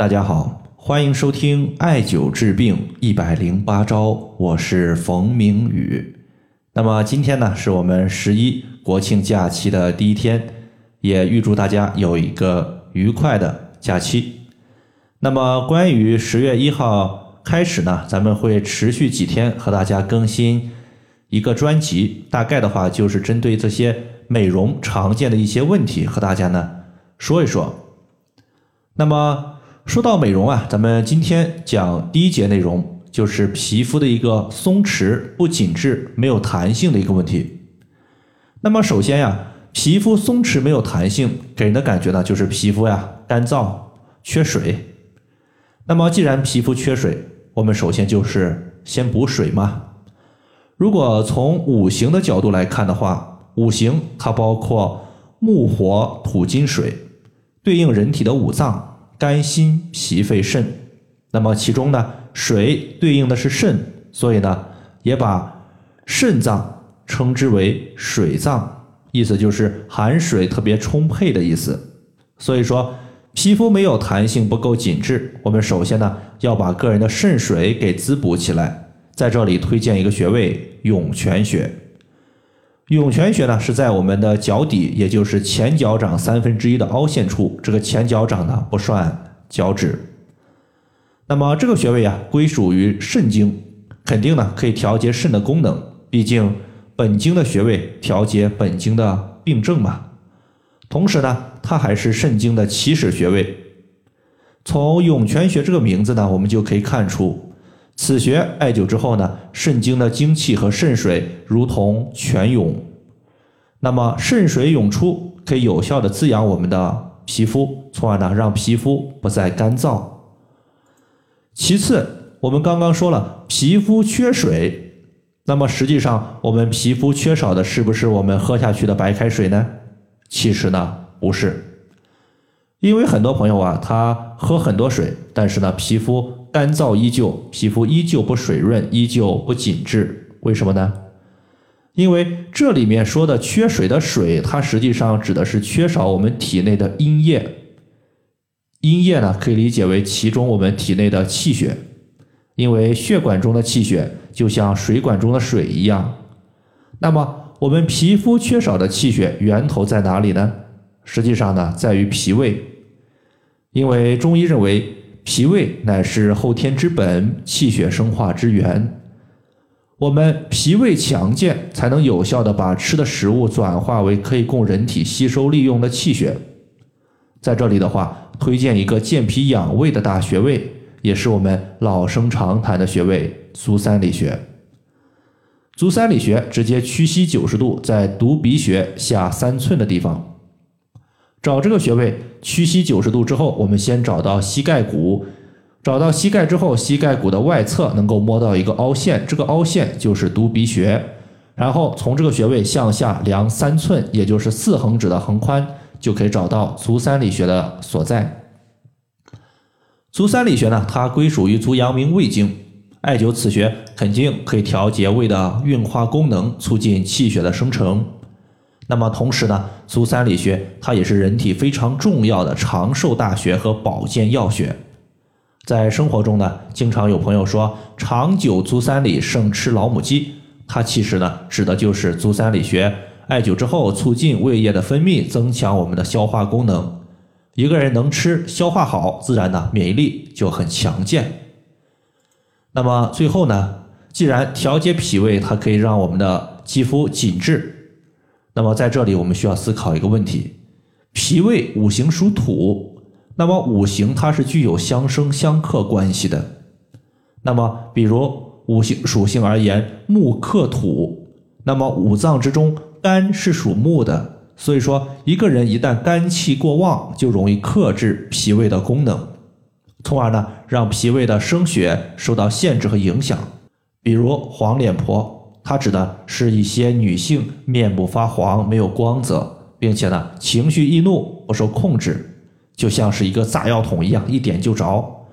大家好，欢迎收听艾灸治病一百零八招，我是冯明宇。那么今天呢，是我们十一国庆假期的第一天，也预祝大家有一个愉快的假期。那么关于十月一号开始呢，咱们会持续几天和大家更新一个专辑，大概的话就是针对这些美容常见的一些问题和大家呢说一说。那么说到美容啊，咱们今天讲第一节内容就是皮肤的一个松弛、不紧致、没有弹性的一个问题。那么首先呀，皮肤松弛没有弹性，给人的感觉呢就是皮肤呀干燥、缺水。那么既然皮肤缺水，我们首先就是先补水嘛。如果从五行的角度来看的话，五行它包括木、火、土、金、水，对应人体的五脏。肝、心、脾、肺、肾，那么其中呢，水对应的是肾，所以呢，也把肾脏称之为水脏，意思就是含水特别充沛的意思。所以说，皮肤没有弹性，不够紧致，我们首先呢，要把个人的肾水给滋补起来。在这里推荐一个穴位——涌泉穴。涌泉穴呢是在我们的脚底，也就是前脚掌三分之一的凹陷处。这个前脚掌呢不算脚趾。那么这个穴位啊归属于肾经，肯定呢可以调节肾的功能。毕竟本经的穴位调节本经的病症嘛。同时呢，它还是肾经的起始穴位。从涌泉穴这个名字呢，我们就可以看出。此穴艾灸之后呢，肾经的精气和肾水如同泉涌，那么肾水涌出可以有效的滋养我们的皮肤，从而呢让皮肤不再干燥。其次，我们刚刚说了皮肤缺水，那么实际上我们皮肤缺少的是不是我们喝下去的白开水呢？其实呢不是，因为很多朋友啊，他喝很多水，但是呢皮肤。干燥依旧，皮肤依旧不水润，依旧不紧致，为什么呢？因为这里面说的缺水的水，它实际上指的是缺少我们体内的阴液。阴液呢，可以理解为其中我们体内的气血，因为血管中的气血就像水管中的水一样。那么我们皮肤缺少的气血源头在哪里呢？实际上呢，在于脾胃，因为中医认为。脾胃乃是后天之本，气血生化之源。我们脾胃强健，才能有效的把吃的食物转化为可以供人体吸收利用的气血。在这里的话，推荐一个健脾养胃的大穴位，也是我们老生常谈的穴位——足三里穴。足三里穴直接屈膝九十度，在犊鼻穴下三寸的地方。找这个穴位，屈膝九十度之后，我们先找到膝盖骨，找到膝盖之后，膝盖骨的外侧能够摸到一个凹陷，这个凹陷就是犊鼻穴，然后从这个穴位向下量三寸，也就是四横指的横宽，就可以找到足三里穴的所在。足三里穴呢，它归属于足阳明胃经，艾灸此穴肯定可以调节胃的运化功能，促进气血的生成。那么同时呢，足三里穴它也是人体非常重要的长寿大穴和保健要穴。在生活中呢，经常有朋友说“长久足三里胜吃老母鸡”，它其实呢指的就是足三里穴艾灸之后，促进胃液的分泌，增强我们的消化功能。一个人能吃，消化好，自然呢免疫力就很强健。那么最后呢，既然调节脾胃，它可以让我们的肌肤紧致。那么在这里，我们需要思考一个问题：脾胃五行属土，那么五行它是具有相生相克关系的。那么，比如五行属性而言，木克土，那么五脏之中肝是属木的，所以说一个人一旦肝气过旺，就容易克制脾胃的功能，从而呢让脾胃的生血受到限制和影响。比如黄脸婆。它指的是一些女性面部发黄、没有光泽，并且呢情绪易怒、不受控制，就像是一个炸药桶一样，一点就着。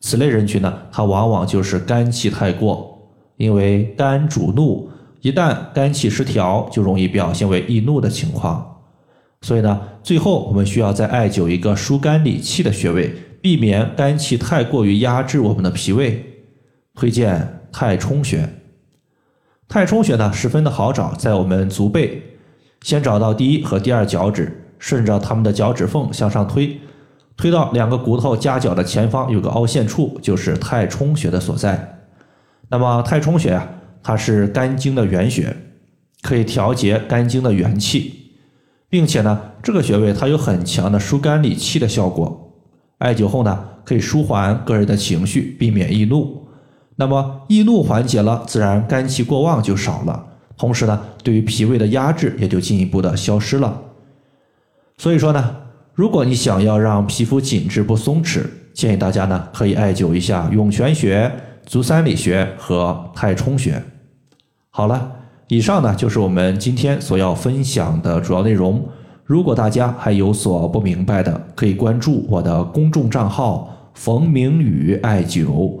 此类人群呢，它往往就是肝气太过，因为肝主怒，一旦肝气失调，就容易表现为易怒的情况。所以呢，最后我们需要再艾灸一个疏肝理气的穴位，避免肝气太过于压制我们的脾胃，推荐太冲穴。太冲穴呢十分的好找，在我们足背，先找到第一和第二脚趾，顺着他们的脚趾缝向上推，推到两个骨头夹角的前方有个凹陷处，就是太冲穴的所在。那么太冲穴啊，它是肝经的原穴，可以调节肝经的元气，并且呢，这个穴位它有很强的疏肝理气的效果。艾灸后呢，可以舒缓个人的情绪，避免易怒。那么易怒缓解了，自然肝气过旺就少了，同时呢，对于脾胃的压制也就进一步的消失了。所以说呢，如果你想要让皮肤紧致不松弛，建议大家呢可以艾灸一下涌泉穴、足三里穴和太冲穴。好了，以上呢就是我们今天所要分享的主要内容。如果大家还有所不明白的，可以关注我的公众账号“冯明宇艾灸”，